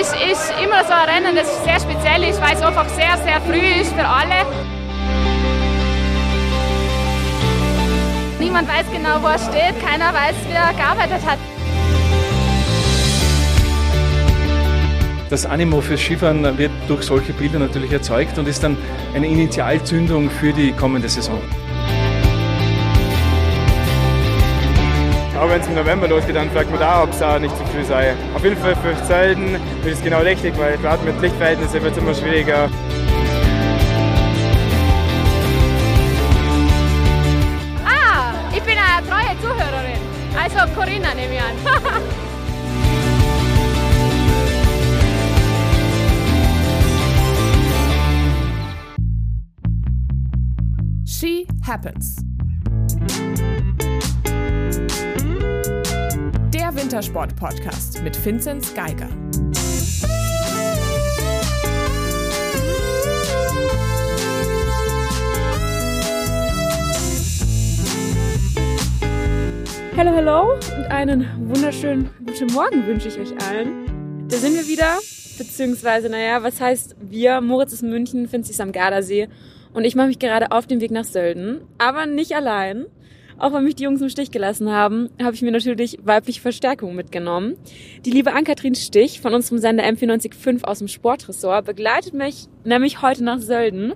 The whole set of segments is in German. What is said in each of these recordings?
ist, ist immer so ein Rennen, das sehr speziell ist, weil es einfach sehr, sehr früh ist für alle. Niemand weiß genau, wo er steht, keiner weiß, wie er gearbeitet hat. Das Animo fürs Skifahren wird durch solche Bilder natürlich erzeugt und ist dann eine Initialzündung für die kommende Saison. Auch wenn es im November losgeht, dann fragt man da, ob es auch nicht zu früh sei. Auf jeden Fall für Zelten ist es genau richtig, weil gerade mit Lichtverhältnissen wird es immer schwieriger. Ah, ich bin eine treue Zuhörerin. Also Corinna nehme ich an. She Happens. Wintersport-Podcast mit Vinzenz Geiger. Hallo, hallo und einen wunderschönen guten Morgen wünsche ich euch allen. Da sind wir wieder, beziehungsweise, naja, was heißt wir? Moritz ist in München, Finzi ist am Gardasee und ich mache mich gerade auf den Weg nach Sölden, aber nicht allein. Auch wenn mich die Jungs im Stich gelassen haben, habe ich mir natürlich weibliche Verstärkung mitgenommen. Die liebe Ann-Kathrin Stich von unserem Sender M945 aus dem Sportressort begleitet mich nämlich heute nach Sölden.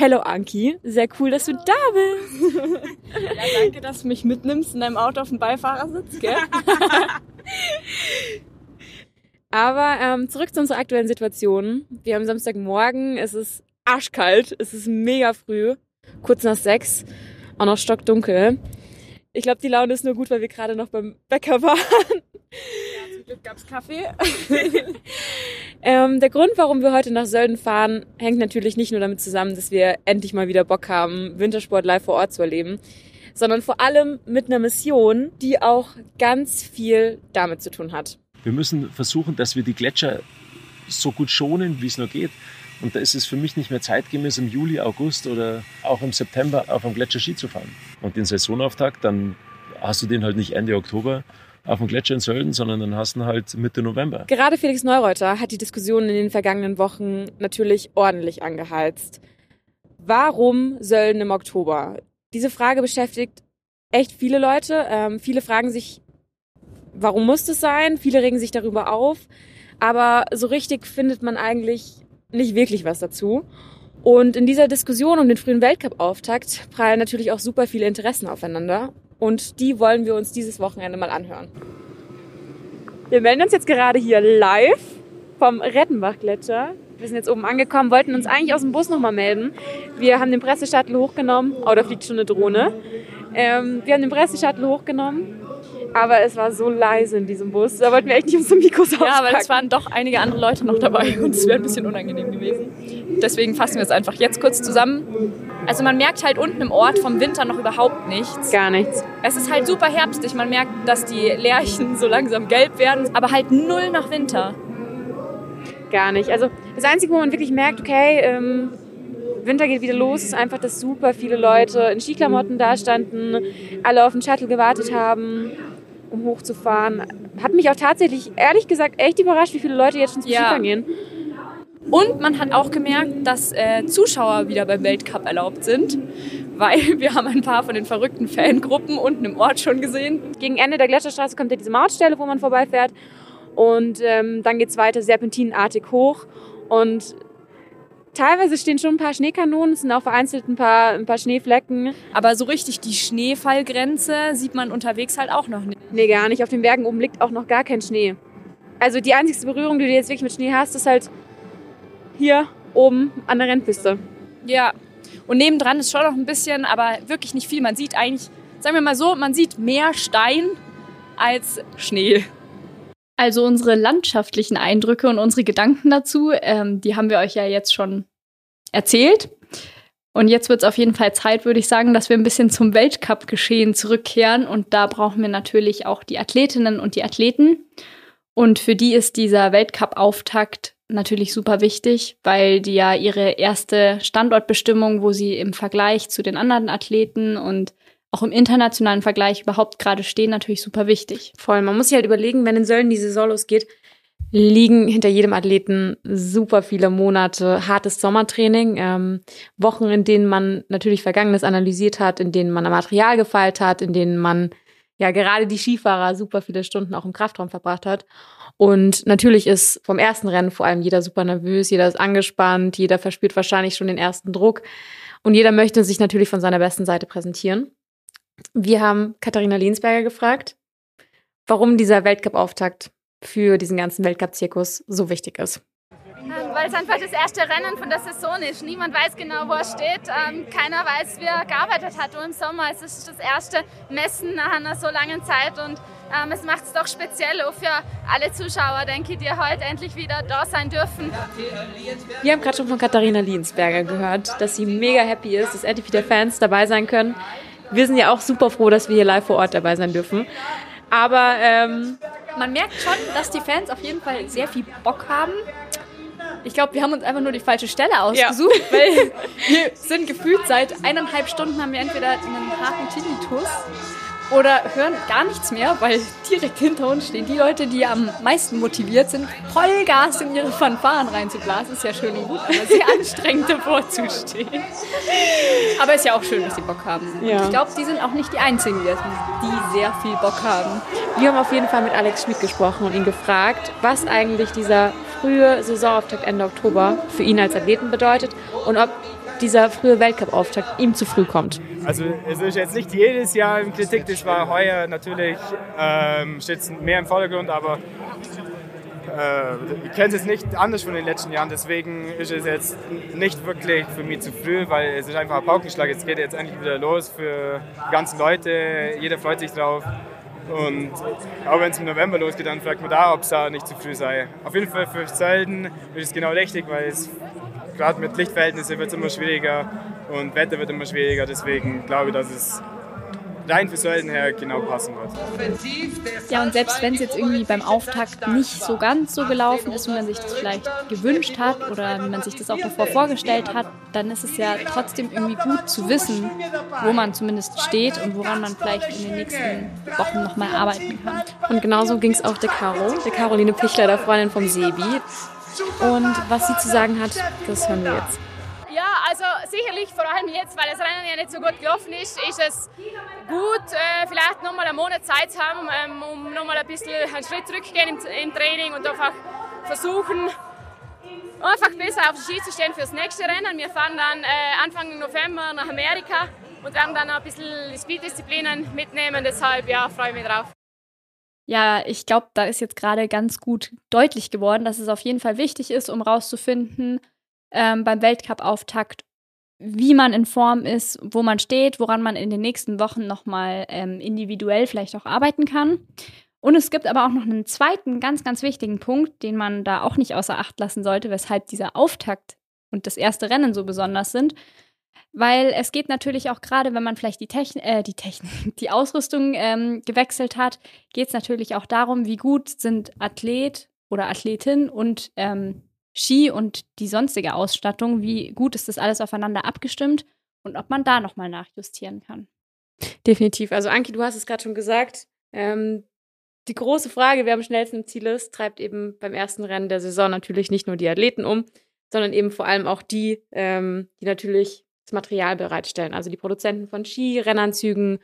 Hallo Anki, sehr cool, dass du da bist. Ja, danke, dass du mich mitnimmst in deinem Auto auf dem Beifahrersitz, gell? Aber ähm, zurück zu unserer aktuellen Situation. Wir haben Samstagmorgen, es ist arschkalt, es ist mega früh, kurz nach sechs, auch noch stockdunkel. Ich glaube, die Laune ist nur gut, weil wir gerade noch beim Bäcker waren. Ja, zum Glück gab's Kaffee. Ähm, der Grund, warum wir heute nach Sölden fahren, hängt natürlich nicht nur damit zusammen, dass wir endlich mal wieder Bock haben, Wintersport live vor Ort zu erleben, sondern vor allem mit einer Mission, die auch ganz viel damit zu tun hat. Wir müssen versuchen, dass wir die Gletscher so gut schonen, wie es nur geht. Und da ist es für mich nicht mehr zeitgemäß, im Juli, August oder auch im September auf dem Gletscher Ski zu fahren. Und den Saisonauftakt, dann hast du den halt nicht Ende Oktober auf dem Gletscher in Sölden, sondern dann hast du ihn halt Mitte November. Gerade Felix Neureuter hat die Diskussion in den vergangenen Wochen natürlich ordentlich angeheizt. Warum Sölden im Oktober? Diese Frage beschäftigt echt viele Leute. Ähm, viele fragen sich, warum muss das sein? Viele regen sich darüber auf. Aber so richtig findet man eigentlich nicht wirklich was dazu. Und in dieser Diskussion um den frühen Weltcup-Auftakt prallen natürlich auch super viele Interessen aufeinander. Und die wollen wir uns dieses Wochenende mal anhören. Wir melden uns jetzt gerade hier live vom Rettenbach-Gletscher. Wir sind jetzt oben angekommen, wollten uns eigentlich aus dem Bus nochmal melden. Wir haben den Presseshuttle hochgenommen. Oh, da fliegt schon eine Drohne. Ähm, wir haben den Presseshuttle hochgenommen. Aber es war so leise in diesem Bus. Da wollten wir echt nicht unsere Mikros Ja, weil auspacken. es waren doch einige andere Leute noch dabei und es wäre ein bisschen unangenehm gewesen. Deswegen fassen wir es einfach jetzt kurz zusammen. Also man merkt halt unten im Ort vom Winter noch überhaupt nichts. Gar nichts. Es ist halt super herbstig. Man merkt, dass die Lärchen so langsam gelb werden, aber halt null nach Winter. Gar nicht. Also das Einzige, wo man wirklich merkt, okay, ähm, Winter geht wieder los, ist einfach, dass super viele Leute in Skiklamotten da standen, alle auf den Shuttle gewartet haben, um hochzufahren. Hat mich auch tatsächlich, ehrlich gesagt, echt überrascht, wie viele Leute jetzt schon zum Ja. Skifahren gehen. Und man hat auch gemerkt, dass äh, Zuschauer wieder beim Weltcup erlaubt sind, weil wir haben ein paar von den verrückten Fangruppen unten im Ort schon gesehen. Gegen Ende der Gletscherstraße kommt ja diese Mautstelle, wo man vorbeifährt. Und ähm, dann geht's weiter serpentinenartig hoch. Und teilweise stehen schon ein paar Schneekanonen, es sind auch vereinzelt ein paar, ein paar Schneeflecken. Aber so richtig die Schneefallgrenze sieht man unterwegs halt auch noch nicht. Nee, gar nicht. Auf den Bergen oben liegt auch noch gar kein Schnee. Also die einzigste Berührung, die du jetzt wirklich mit Schnee hast, ist halt hier oben an der Rennpiste. Ja. Und nebendran ist schon noch ein bisschen, aber wirklich nicht viel. Man sieht eigentlich, sagen wir mal so, man sieht mehr Stein als Schnee. Also unsere landschaftlichen Eindrücke und unsere Gedanken dazu, ähm, die haben wir euch ja jetzt schon erzählt. Und jetzt wird es auf jeden Fall Zeit, würde ich sagen, dass wir ein bisschen zum Weltcup-Geschehen zurückkehren. Und da brauchen wir natürlich auch die Athletinnen und die Athleten. Und für die ist dieser Weltcup-Auftakt natürlich super wichtig, weil die ja ihre erste Standortbestimmung, wo sie im Vergleich zu den anderen Athleten und auch im internationalen Vergleich überhaupt gerade stehen, natürlich super wichtig. Voll. Man muss sich halt überlegen, wenn in Sölden die Saison losgeht, liegen hinter jedem Athleten super viele Monate hartes Sommertraining, ähm, Wochen, in denen man natürlich Vergangenes analysiert hat, in denen man Material gefeilt hat, in denen man ja gerade die Skifahrer super viele Stunden auch im Kraftraum verbracht hat. Und natürlich ist vom ersten Rennen vor allem jeder super nervös, jeder ist angespannt, jeder verspürt wahrscheinlich schon den ersten Druck und jeder möchte sich natürlich von seiner besten Seite präsentieren. Wir haben Katharina Lehnsberger gefragt, warum dieser Weltcup-Auftakt für diesen ganzen Weltcup-Zirkus so wichtig ist. Ähm, weil es einfach das erste Rennen von der Saison ist. Niemand weiß genau, wo er steht. Ähm, keiner weiß, wie er gearbeitet hat im Sommer. Es ist das erste Messen nach einer so langen Zeit und ähm, es macht es doch speziell auch für alle Zuschauer, denke ich, die heute endlich wieder da sein dürfen. Wir haben gerade schon von Katharina Liensberger gehört, dass sie mega happy ist, dass endlich wieder Fans dabei sein können. Wir sind ja auch super froh, dass wir hier live vor Ort dabei sein dürfen. Aber ähm, man merkt schon, dass die Fans auf jeden Fall sehr viel Bock haben. Ich glaube, wir haben uns einfach nur die falsche Stelle ausgesucht, ja. weil wir sind gefühlt seit eineinhalb Stunden haben wir entweder einen harten Tinnitus oder hören gar nichts mehr, weil direkt hinter uns stehen die Leute, die am meisten motiviert sind, Vollgas in ihre Fanfaren reinzublasen. Ist ja schön und gut, aber sehr anstrengend davor zu stehen. Aber ist ja auch schön, dass sie Bock haben. Ja. Und ich glaube, die sind auch nicht die Einzigen, die sehr viel Bock haben. Wir haben auf jeden Fall mit Alex Schmidt gesprochen und ihn gefragt, was eigentlich dieser frühe Saisonauftakt Ende Oktober für ihn als Athleten bedeutet und ob dieser frühe Weltcup-Auftakt ihm zu früh kommt. Also es ist jetzt nicht jedes Jahr in Kritik, das war heuer natürlich, ähm, steht mehr im Vordergrund, aber äh, ich kenne es nicht anders von den letzten Jahren, deswegen ist es jetzt nicht wirklich für mich zu früh, weil es ist einfach ein Paukenschlag. Jetzt geht jetzt endlich wieder los für die ganzen Leute, jeder freut sich drauf. Und auch wenn es im November losgeht, dann fragt man da, ob es nicht zu früh sei. Auf jeden Fall für Zelten ist es genau richtig, weil es gerade mit Lichtverhältnissen wird es immer schwieriger und Wetter wird immer schwieriger. Deswegen glaube ich, dass es rein für Sölden her genau passen wird. Ja, und selbst wenn es jetzt irgendwie beim Auftakt nicht so ganz so gelaufen ist, wie man sich das vielleicht gewünscht hat oder wie man sich das auch davor vorgestellt hat, dann ist es ja trotzdem irgendwie gut zu wissen, wo man zumindest steht und woran man vielleicht in den nächsten Wochen nochmal arbeiten kann. Und genauso ging es auch der Caro, der Caroline Pichler, der Freundin vom Sebi. Und was sie zu sagen hat, das hören wir jetzt. Ja, also sicherlich vor allem jetzt, weil das Rennen ja nicht so gut gelaufen ist, ist es gut, äh, vielleicht nochmal einen Monat Zeit zu haben, ähm, um nochmal ein bisschen einen Schritt zurückzugehen im, im Training und einfach versuchen, einfach besser auf der Ski zu stehen für das nächste Rennen. Wir fahren dann äh, Anfang November nach Amerika und werden dann ein bisschen die Speed-Disziplinen mitnehmen. Deshalb ja, freue ich mich drauf. Ja, ich glaube, da ist jetzt gerade ganz gut deutlich geworden, dass es auf jeden Fall wichtig ist, um rauszufinden ähm, beim Weltcup-Auftakt, wie man in Form ist, wo man steht, woran man in den nächsten Wochen nochmal ähm, individuell vielleicht auch arbeiten kann. Und es gibt aber auch noch einen zweiten ganz, ganz wichtigen Punkt, den man da auch nicht außer Acht lassen sollte, weshalb dieser Auftakt und das erste Rennen so besonders sind. Weil es geht natürlich auch gerade, wenn man vielleicht die Technik, äh, die Technik, die Ausrüstung ähm, gewechselt hat, geht es natürlich auch darum, wie gut sind Athlet oder Athletin und ähm, Ski und die sonstige Ausstattung, wie gut ist das alles aufeinander abgestimmt und ob man da nochmal nachjustieren kann. Definitiv. Also Anki, du hast es gerade schon gesagt. Ähm, die große Frage, wer am schnellsten im Ziel ist, treibt eben beim ersten Rennen der Saison natürlich nicht nur die Athleten um, sondern eben vor allem auch die, ähm, die natürlich das Material bereitstellen. Also die Produzenten von Ski, Rennanzügen,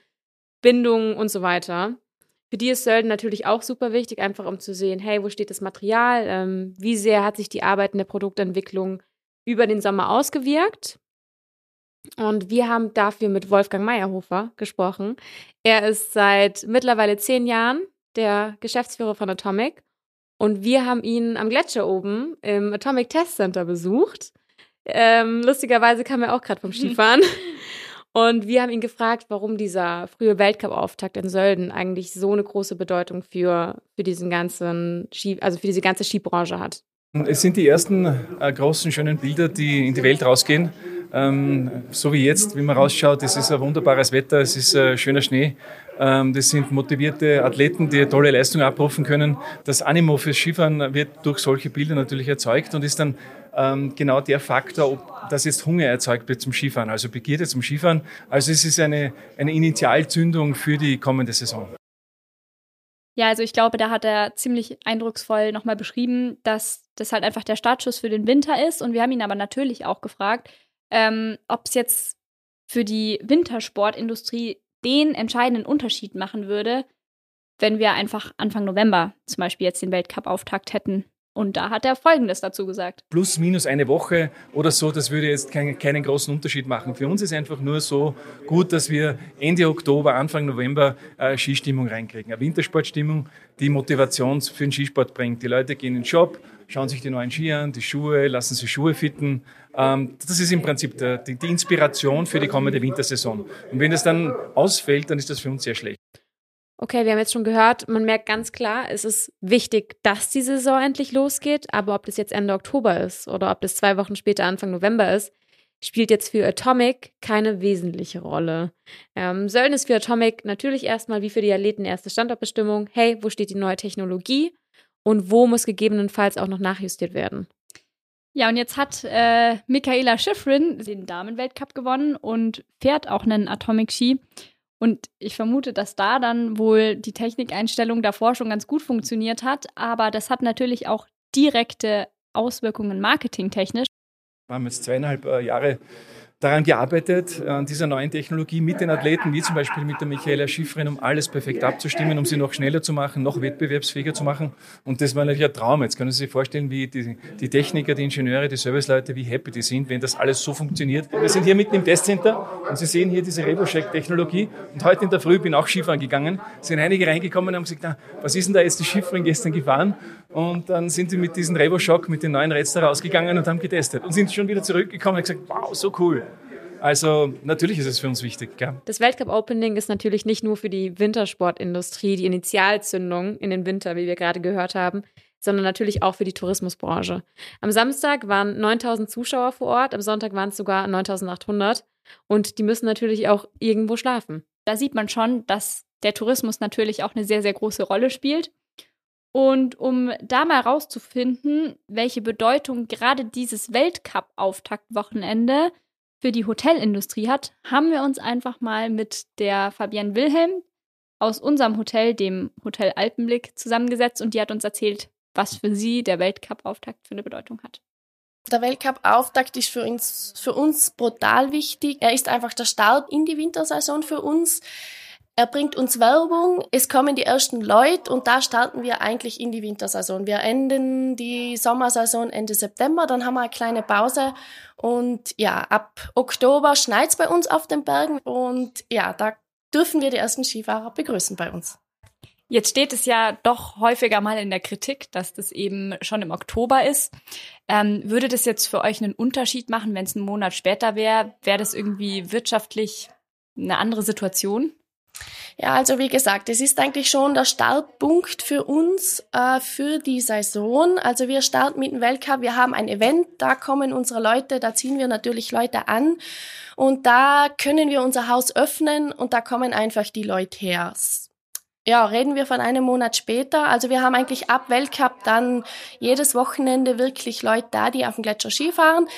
Bindungen und so weiter. Für die ist Sölden natürlich auch super wichtig, einfach um zu sehen, hey, wo steht das Material? Ähm, wie sehr hat sich die Arbeit in der Produktentwicklung über den Sommer ausgewirkt? Und wir haben dafür mit Wolfgang Meyerhofer gesprochen. Er ist seit mittlerweile zehn Jahren der Geschäftsführer von Atomic. Und wir haben ihn am Gletscher oben im Atomic Test Center besucht. Ähm, lustigerweise kam er auch gerade vom Skifahren. Und wir haben ihn gefragt, warum dieser frühe Weltcup-Auftakt in Sölden eigentlich so eine große Bedeutung für, für diesen ganzen Ski, also für diese ganze Skibranche hat. Es sind die ersten äh, großen, schönen Bilder, die in die Welt rausgehen. Ähm, so wie jetzt, wie man rausschaut, es ist ein wunderbares Wetter, es ist äh, schöner Schnee. Ähm, das sind motivierte Athleten, die tolle Leistungen abrufen können. Das Animo fürs Skifahren wird durch solche Bilder natürlich erzeugt und ist dann genau der Faktor, ob das jetzt Hunger erzeugt wird zum Skifahren, also Begierde zum Skifahren. Also es ist eine, eine Initialzündung für die kommende Saison. Ja, also ich glaube, da hat er ziemlich eindrucksvoll nochmal beschrieben, dass das halt einfach der Startschuss für den Winter ist. Und wir haben ihn aber natürlich auch gefragt, ähm, ob es jetzt für die Wintersportindustrie den entscheidenden Unterschied machen würde, wenn wir einfach Anfang November zum Beispiel jetzt den Weltcup-Auftakt hätten und da hat er Folgendes dazu gesagt. Plus, minus eine Woche oder so, das würde jetzt keinen, keinen großen Unterschied machen. Für uns ist einfach nur so gut, dass wir Ende Oktober, Anfang November äh, Skistimmung reinkriegen. Eine Wintersportstimmung, die Motivation für den Skisport bringt. Die Leute gehen in den Shop, schauen sich die neuen Ski an, die Schuhe, lassen sich Schuhe fitten. Ähm, das ist im Prinzip die Inspiration für die kommende Wintersaison. Und wenn das dann ausfällt, dann ist das für uns sehr schlecht. Okay, wir haben jetzt schon gehört, man merkt ganz klar, es ist wichtig, dass die Saison endlich losgeht, aber ob das jetzt Ende Oktober ist oder ob das zwei Wochen später Anfang November ist, spielt jetzt für Atomic keine wesentliche Rolle. Ähm, Sölden ist für Atomic natürlich erstmal wie für die Athleten erste Standortbestimmung, hey, wo steht die neue Technologie und wo muss gegebenenfalls auch noch nachjustiert werden. Ja, und jetzt hat äh, Michaela Schifrin den Damenweltcup gewonnen und fährt auch einen Atomic-Ski. Und ich vermute, dass da dann wohl die Technikeinstellung davor schon ganz gut funktioniert hat. Aber das hat natürlich auch direkte Auswirkungen marketingtechnisch. Wir haben jetzt zweieinhalb äh, Jahre daran gearbeitet, an dieser neuen Technologie mit den Athleten, wie zum Beispiel mit der Michaela Schiffrin, um alles perfekt abzustimmen, um sie noch schneller zu machen, noch wettbewerbsfähiger zu machen. Und das war natürlich ein Traum. Jetzt können Sie sich vorstellen, wie die, die Techniker, die Ingenieure, die Serviceleute, wie happy die sind, wenn das alles so funktioniert. Wir sind hier mitten im Testcenter und Sie sehen hier diese RevoCheck-Technologie. Und heute in der Früh bin auch Skifahren gegangen, sind einige reingekommen und haben gesagt, na, was ist denn da jetzt die Schiffrin gestern gefahren? Und dann sind sie mit diesem RevoShock, mit den neuen Rätseln rausgegangen und haben getestet. Und sind schon wieder zurückgekommen und gesagt, wow, so cool. Also natürlich ist es für uns wichtig. Gell? Das Weltcup Opening ist natürlich nicht nur für die Wintersportindustrie die Initialzündung in den Winter, wie wir gerade gehört haben, sondern natürlich auch für die Tourismusbranche. Am Samstag waren 9000 Zuschauer vor Ort, am Sonntag waren es sogar 9800 und die müssen natürlich auch irgendwo schlafen. Da sieht man schon, dass der Tourismus natürlich auch eine sehr, sehr große Rolle spielt. Und um da mal rauszufinden, welche Bedeutung gerade dieses Weltcup-Auftaktwochenende für die Hotelindustrie hat, haben wir uns einfach mal mit der Fabienne Wilhelm aus unserem Hotel, dem Hotel Alpenblick, zusammengesetzt und die hat uns erzählt, was für sie der Weltcup-Auftakt für eine Bedeutung hat. Der Weltcup-Auftakt ist für uns, für uns brutal wichtig. Er ist einfach der Start in die Wintersaison für uns. Er bringt uns Werbung, es kommen die ersten Leute und da starten wir eigentlich in die Wintersaison. Wir enden die Sommersaison Ende September, dann haben wir eine kleine Pause und ja, ab Oktober schneit's bei uns auf den Bergen und ja, da dürfen wir die ersten Skifahrer begrüßen bei uns. Jetzt steht es ja doch häufiger mal in der Kritik, dass das eben schon im Oktober ist. Ähm, würde das jetzt für euch einen Unterschied machen, wenn es einen Monat später wäre? Wäre das irgendwie wirtschaftlich eine andere Situation? Ja, also wie gesagt, es ist eigentlich schon der Startpunkt für uns äh, für die Saison. Also wir starten mit dem Weltcup, wir haben ein Event, da kommen unsere Leute, da ziehen wir natürlich Leute an und da können wir unser Haus öffnen und da kommen einfach die Leute her. Ja, reden wir von einem Monat später. Also wir haben eigentlich ab Weltcup dann jedes Wochenende wirklich Leute da, die auf dem Gletscher Skifahren.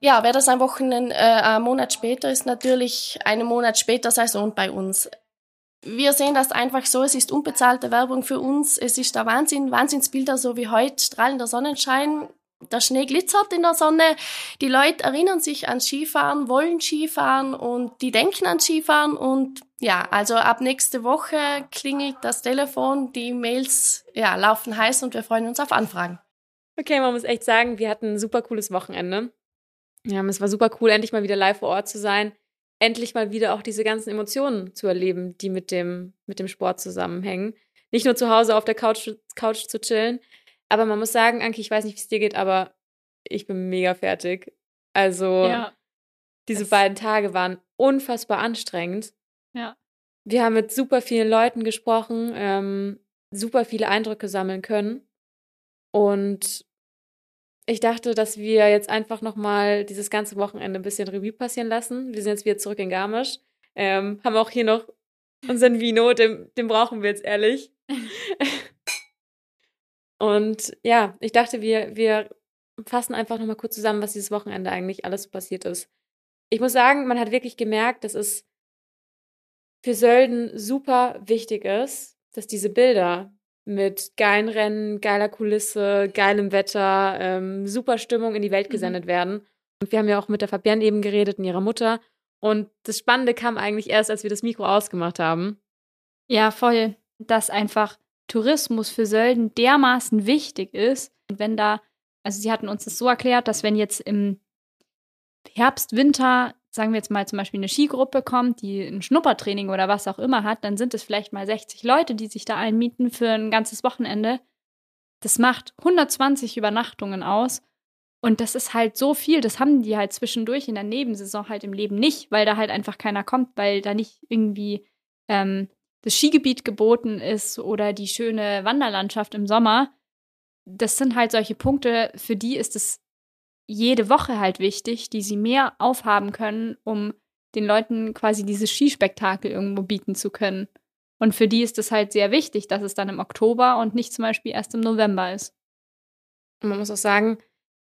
Ja, wäre das ein Wochenende, äh, ein Monat später, ist natürlich einen Monat später Saison bei uns wir sehen das einfach so, es ist unbezahlte Werbung für uns. Es ist der Wahnsinn, Wahnsinnsbilder, so wie heute, strahlender Sonnenschein. Der Schnee glitzert in der Sonne. Die Leute erinnern sich an Skifahren, wollen Skifahren und die denken an Skifahren und ja, also ab nächste Woche klingelt das Telefon, die Mails ja, laufen heiß und wir freuen uns auf Anfragen. Okay, man muss echt sagen, wir hatten ein super cooles Wochenende. Ja, es war super cool, endlich mal wieder live vor Ort zu sein endlich mal wieder auch diese ganzen Emotionen zu erleben, die mit dem, mit dem Sport zusammenhängen. Nicht nur zu Hause auf der Couch, Couch zu chillen. Aber man muss sagen, Anki, ich weiß nicht, wie es dir geht, aber ich bin mega fertig. Also, ja, diese beiden Tage waren unfassbar anstrengend. Ja. Wir haben mit super vielen Leuten gesprochen, ähm, super viele Eindrücke sammeln können. Und ich dachte, dass wir jetzt einfach nochmal dieses ganze Wochenende ein bisschen Revue passieren lassen. Wir sind jetzt wieder zurück in Garmisch. Ähm, haben auch hier noch unseren Vino, den, den brauchen wir jetzt ehrlich. Und ja, ich dachte, wir, wir fassen einfach nochmal kurz zusammen, was dieses Wochenende eigentlich alles so passiert ist. Ich muss sagen, man hat wirklich gemerkt, dass es für Sölden super wichtig ist, dass diese Bilder mit geilen Rennen, geiler Kulisse, geilem Wetter, ähm, super Stimmung in die Welt mhm. gesendet mhm. werden. Und wir haben ja auch mit der Fabienne eben geredet und ihrer Mutter. Und das Spannende kam eigentlich erst, als wir das Mikro ausgemacht haben. Ja, voll. Dass einfach Tourismus für Sölden dermaßen wichtig ist. Und wenn da, also sie hatten uns das so erklärt, dass wenn jetzt im Herbst, Winter, sagen wir jetzt mal zum Beispiel eine Skigruppe kommt, die ein Schnuppertraining oder was auch immer hat, dann sind es vielleicht mal 60 Leute, die sich da einmieten für ein ganzes Wochenende. Das macht 120 Übernachtungen aus. Und das ist halt so viel, das haben die halt zwischendurch in der Nebensaison halt im Leben nicht, weil da halt einfach keiner kommt, weil da nicht irgendwie ähm, das Skigebiet geboten ist oder die schöne Wanderlandschaft im Sommer. Das sind halt solche Punkte, für die ist es jede Woche halt wichtig, die sie mehr aufhaben können, um den Leuten quasi dieses Skispektakel irgendwo bieten zu können. Und für die ist es halt sehr wichtig, dass es dann im Oktober und nicht zum Beispiel erst im November ist. Und man muss auch sagen,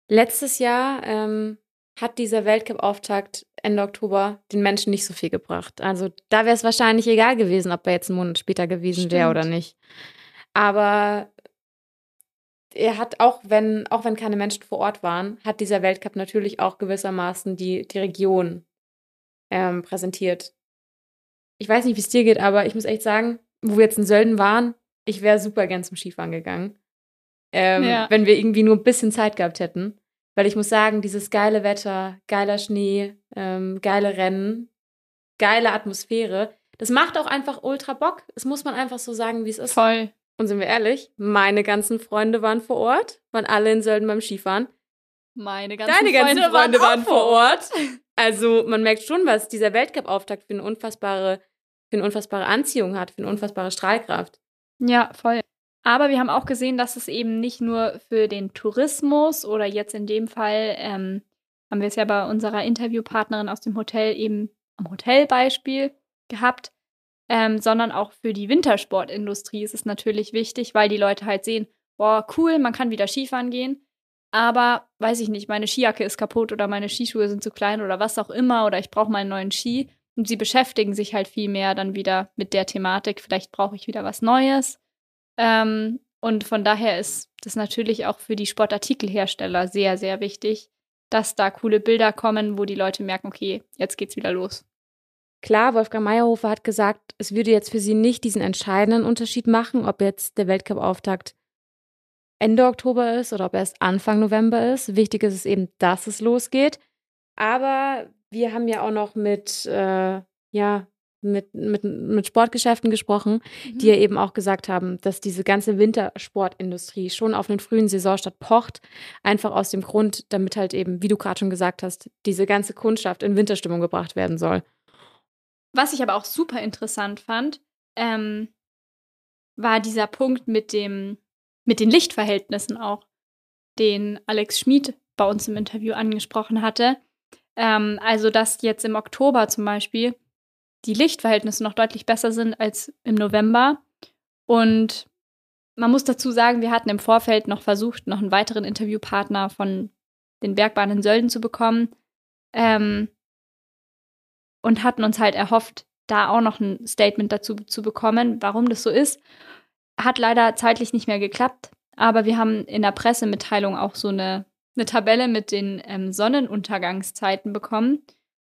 letztes Jahr ähm, hat dieser Weltcup-Auftakt Ende Oktober den Menschen nicht so viel gebracht. Also da wäre es wahrscheinlich egal gewesen, ob er jetzt einen Monat später gewesen wäre oder nicht. Aber er hat auch, wenn, auch wenn keine Menschen vor Ort waren, hat dieser Weltcup natürlich auch gewissermaßen die, die Region ähm, präsentiert. Ich weiß nicht, wie es dir geht, aber ich muss echt sagen, wo wir jetzt in Sölden waren, ich wäre super gern zum Skifahren gegangen. Ähm, ja. Wenn wir irgendwie nur ein bisschen Zeit gehabt hätten. Weil ich muss sagen, dieses geile Wetter, geiler Schnee, ähm, geile Rennen, geile Atmosphäre, das macht auch einfach ultra Bock. Das muss man einfach so sagen, wie es ist. Voll. Und sind wir ehrlich, meine ganzen Freunde waren vor Ort, waren alle in Sölden beim Skifahren. Meine ganzen Deine Freunde ganzen Freunde waren, waren vor Ort. Also man merkt schon, was dieser Weltcup-Auftakt für eine unfassbare, für eine unfassbare Anziehung hat, für eine unfassbare Strahlkraft. Ja, voll. Aber wir haben auch gesehen, dass es eben nicht nur für den Tourismus oder jetzt in dem Fall ähm, haben wir es ja bei unserer Interviewpartnerin aus dem Hotel eben am Hotelbeispiel gehabt, ähm, sondern auch für die Wintersportindustrie ist es natürlich wichtig, weil die Leute halt sehen, boah, cool, man kann wieder Skifahren gehen, aber weiß ich nicht, meine Skijacke ist kaputt oder meine Skischuhe sind zu klein oder was auch immer oder ich brauche mal einen neuen Ski. Und sie beschäftigen sich halt viel mehr dann wieder mit der Thematik, vielleicht brauche ich wieder was Neues. Ähm, und von daher ist das natürlich auch für die Sportartikelhersteller sehr, sehr wichtig, dass da coole Bilder kommen, wo die Leute merken, okay, jetzt geht's wieder los. Klar, Wolfgang Meyerhofer hat gesagt, es würde jetzt für sie nicht diesen entscheidenden Unterschied machen, ob jetzt der Weltcup-Auftakt Ende Oktober ist oder ob erst Anfang November ist. Wichtig ist es eben, dass es losgeht. Aber wir haben ja auch noch mit, äh, ja, mit, mit, mit Sportgeschäften gesprochen, mhm. die ja eben auch gesagt haben, dass diese ganze Wintersportindustrie schon auf einen frühen Saisonstart pocht. Einfach aus dem Grund, damit halt eben, wie du gerade schon gesagt hast, diese ganze Kundschaft in Winterstimmung gebracht werden soll. Was ich aber auch super interessant fand, ähm, war dieser Punkt mit dem, mit den Lichtverhältnissen auch, den Alex Schmid bei uns im Interview angesprochen hatte. Ähm, also, dass jetzt im Oktober zum Beispiel die Lichtverhältnisse noch deutlich besser sind als im November. Und man muss dazu sagen, wir hatten im Vorfeld noch versucht, noch einen weiteren Interviewpartner von den Bergbahnen Sölden zu bekommen. Ähm, und hatten uns halt erhofft, da auch noch ein Statement dazu zu bekommen, warum das so ist. Hat leider zeitlich nicht mehr geklappt, aber wir haben in der Pressemitteilung auch so eine, eine Tabelle mit den ähm, Sonnenuntergangszeiten bekommen.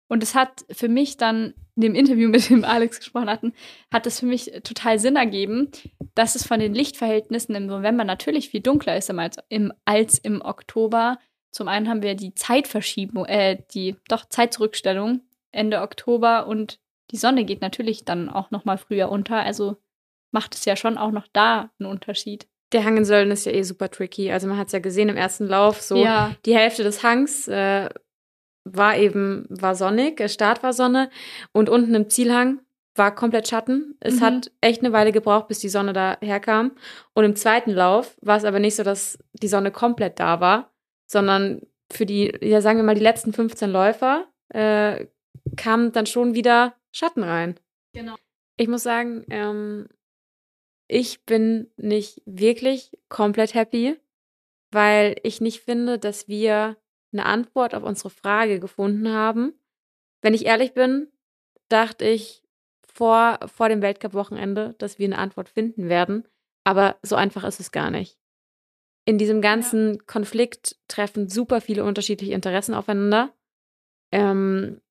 Und es hat für mich dann in dem Interview, mit dem Alex gesprochen hatten, hat es für mich total Sinn ergeben, dass es von den Lichtverhältnissen im November natürlich viel dunkler ist als im, als im Oktober. Zum einen haben wir die Zeitverschiebung, äh, die doch Zeitzurückstellung Ende Oktober und die Sonne geht natürlich dann auch noch mal früher unter. Also macht es ja schon auch noch da einen Unterschied. Der Hang in Sölden ist ja eh super tricky. Also man hat es ja gesehen im ersten Lauf, so ja. die Hälfte des Hangs äh, war eben, war sonnig, der Start war Sonne und unten im Zielhang war komplett Schatten. Es mhm. hat echt eine Weile gebraucht, bis die Sonne da herkam. Und im zweiten Lauf war es aber nicht so, dass die Sonne komplett da war, sondern für die, ja sagen wir mal, die letzten 15 Läufer äh, kam dann schon wieder Schatten rein. Genau. Ich muss sagen, ähm, ich bin nicht wirklich komplett happy, weil ich nicht finde, dass wir eine Antwort auf unsere Frage gefunden haben. Wenn ich ehrlich bin, dachte ich vor, vor dem Weltcup-Wochenende, dass wir eine Antwort finden werden. Aber so einfach ist es gar nicht. In diesem ganzen ja. Konflikt treffen super viele unterschiedliche Interessen aufeinander. Ähm,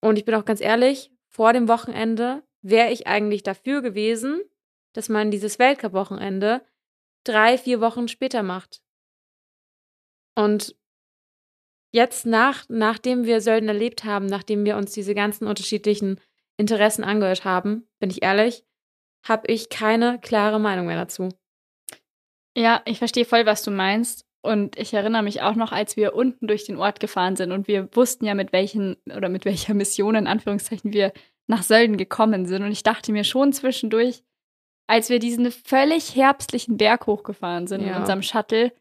und ich bin auch ganz ehrlich, vor dem Wochenende wäre ich eigentlich dafür gewesen, dass man dieses Weltcup-Wochenende drei, vier Wochen später macht. Und jetzt nach, nachdem wir Sölden erlebt haben, nachdem wir uns diese ganzen unterschiedlichen Interessen angehört haben, bin ich ehrlich, habe ich keine klare Meinung mehr dazu. Ja, ich verstehe voll, was du meinst. Und ich erinnere mich auch noch, als wir unten durch den Ort gefahren sind und wir wussten ja, mit welchen oder mit welcher Mission in Anführungszeichen wir nach Sölden gekommen sind. Und ich dachte mir schon zwischendurch, als wir diesen völlig herbstlichen Berg hochgefahren sind ja. in unserem Shuttle,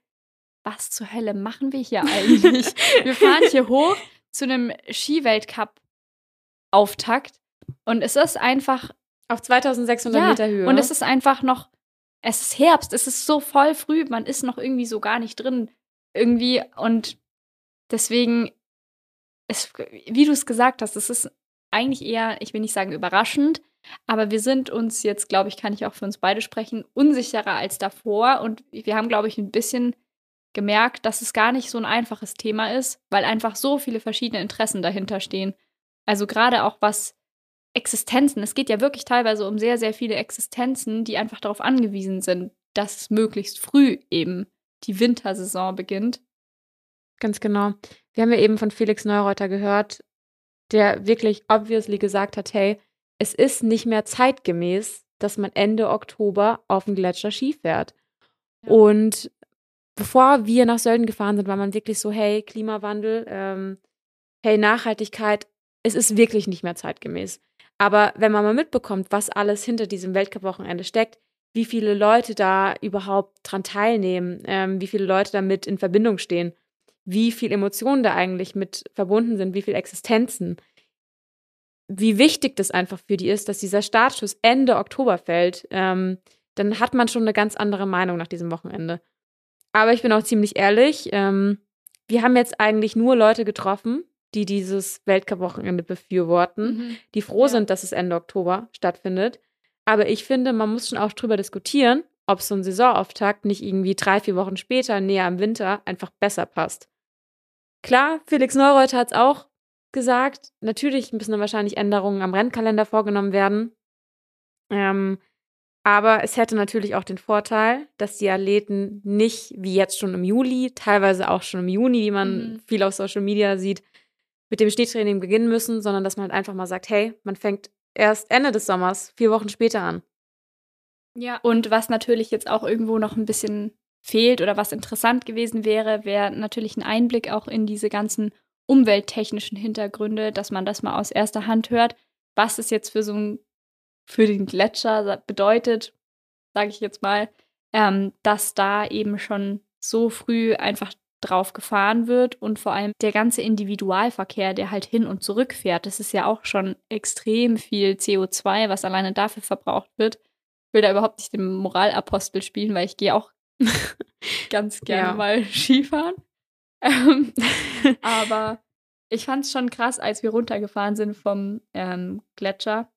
was zur Hölle machen wir hier eigentlich? wir fahren hier hoch zu einem Skiweltcup-Auftakt und es ist einfach. Auf 2600 ja, Meter Höhe. Und es ist einfach noch. Es ist Herbst, es ist so voll früh, man ist noch irgendwie so gar nicht drin. Irgendwie und deswegen, es, wie du es gesagt hast, es ist eigentlich eher, ich will nicht sagen überraschend, aber wir sind uns jetzt, glaube ich, kann ich auch für uns beide sprechen, unsicherer als davor. Und wir haben, glaube ich, ein bisschen gemerkt, dass es gar nicht so ein einfaches Thema ist, weil einfach so viele verschiedene Interessen dahinter stehen. Also gerade auch was Existenzen, es geht ja wirklich teilweise um sehr, sehr viele Existenzen, die einfach darauf angewiesen sind, dass möglichst früh eben die Wintersaison beginnt. Ganz genau. Wir haben ja eben von Felix Neureuter gehört, der wirklich obviously gesagt hat, hey, es ist nicht mehr zeitgemäß, dass man Ende Oktober auf dem Gletscher Ski fährt. Ja. Und bevor wir nach Sölden gefahren sind, war man wirklich so, hey, Klimawandel, ähm, hey, Nachhaltigkeit, es ist wirklich nicht mehr zeitgemäß. Aber wenn man mal mitbekommt, was alles hinter diesem Weltcup-Wochenende steckt, wie viele Leute da überhaupt dran teilnehmen, ähm, wie viele Leute damit in Verbindung stehen, wie viel Emotionen da eigentlich mit verbunden sind, wie viele Existenzen, wie wichtig das einfach für die ist, dass dieser Startschuss Ende Oktober fällt, ähm, dann hat man schon eine ganz andere Meinung nach diesem Wochenende. Aber ich bin auch ziemlich ehrlich, ähm, wir haben jetzt eigentlich nur Leute getroffen, die dieses Weltcup-Wochenende befürworten, mhm. die froh ja. sind, dass es Ende Oktober stattfindet. Aber ich finde, man muss schon auch drüber diskutieren, ob so ein Saisonauftakt nicht irgendwie drei, vier Wochen später, näher am Winter, einfach besser passt. Klar, Felix Neureuter hat es auch gesagt. Natürlich müssen dann wahrscheinlich Änderungen am Rennkalender vorgenommen werden. Ähm, aber es hätte natürlich auch den Vorteil, dass die Athleten nicht wie jetzt schon im Juli, teilweise auch schon im Juni, wie man mhm. viel auf Social Media sieht, mit dem Schneetraining beginnen müssen, sondern dass man halt einfach mal sagt, hey, man fängt erst Ende des Sommers, vier Wochen später an. Ja, und was natürlich jetzt auch irgendwo noch ein bisschen fehlt oder was interessant gewesen wäre, wäre natürlich ein Einblick auch in diese ganzen umwelttechnischen Hintergründe, dass man das mal aus erster Hand hört, was es jetzt für so ein, für den Gletscher bedeutet, sage ich jetzt mal, ähm, dass da eben schon so früh einfach drauf gefahren wird und vor allem der ganze Individualverkehr, der halt hin und zurück fährt, das ist ja auch schon extrem viel CO2, was alleine dafür verbraucht wird. Ich will da überhaupt nicht den Moralapostel spielen, weil ich gehe auch ganz gerne ja. mal Skifahren. Ähm, aber ich fand es schon krass, als wir runtergefahren sind vom ähm, Gletscher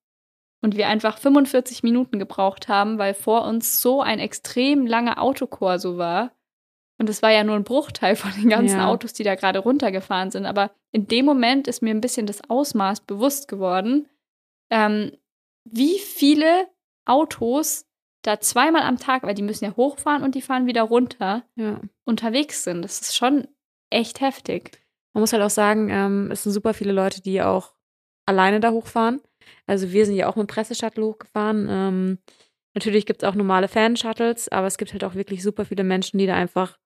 und wir einfach 45 Minuten gebraucht haben, weil vor uns so ein extrem langer Autokorso war. Und es war ja nur ein Bruchteil von den ganzen ja. Autos, die da gerade runtergefahren sind. Aber in dem Moment ist mir ein bisschen das Ausmaß bewusst geworden, ähm, wie viele Autos da zweimal am Tag, weil die müssen ja hochfahren und die fahren wieder runter, ja. unterwegs sind. Das ist schon echt heftig. Man muss halt auch sagen, ähm, es sind super viele Leute, die auch alleine da hochfahren. Also wir sind ja auch mit Presseshuttle hochgefahren. Ähm, natürlich gibt es auch normale Fan-Shuttles, aber es gibt halt auch wirklich super viele Menschen, die da einfach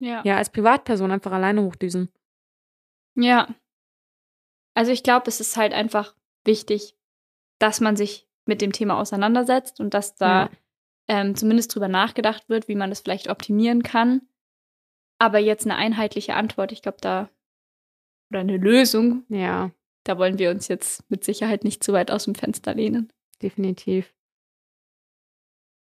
ja, ja als Privatperson einfach alleine hochdüsen. Ja. Also ich glaube, es ist halt einfach wichtig, dass man sich mit dem Thema auseinandersetzt und dass da ja. ähm, zumindest drüber nachgedacht wird, wie man das vielleicht optimieren kann. Aber jetzt eine einheitliche Antwort, ich glaube, da oder eine Lösung, ja, da wollen wir uns jetzt mit Sicherheit nicht zu weit aus dem Fenster lehnen. Definitiv.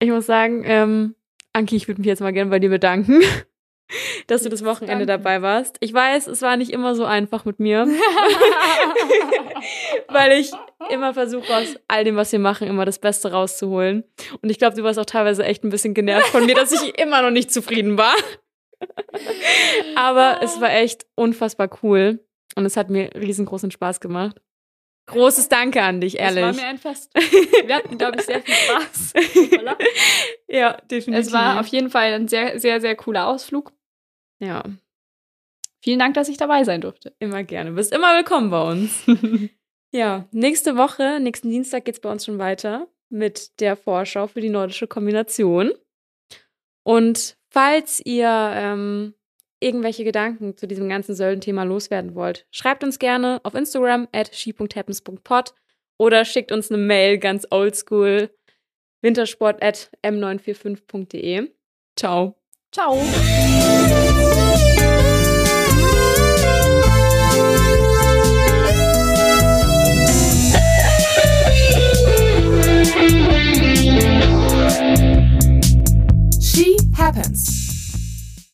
Ich muss sagen, ähm, Anki, ich würde mich jetzt mal gerne bei dir bedanken. dass du das Wochenende dabei warst. Ich weiß, es war nicht immer so einfach mit mir, weil ich immer versuche, aus all dem, was wir machen, immer das Beste rauszuholen. Und ich glaube, du warst auch teilweise echt ein bisschen genervt von mir, dass ich immer noch nicht zufrieden war. Aber es war echt unfassbar cool und es hat mir riesengroßen Spaß gemacht. Großes Danke an dich, ehrlich. Es war mir ein Fest. Wir hatten, glaube ich, sehr viel Spaß. ja, definitiv. Es war auf jeden Fall ein sehr, sehr, sehr cooler Ausflug. Ja. Vielen Dank, dass ich dabei sein durfte. Immer gerne. Du bist immer willkommen bei uns. ja, nächste Woche, nächsten Dienstag geht es bei uns schon weiter mit der Vorschau für die nordische Kombination. Und falls ihr ähm, irgendwelche Gedanken zu diesem ganzen Sölden-Thema loswerden wollt, schreibt uns gerne auf Instagram at she.happens.pod oder schickt uns eine Mail ganz oldschool wintersport at m945.de. Ciao. Ciao. Happens.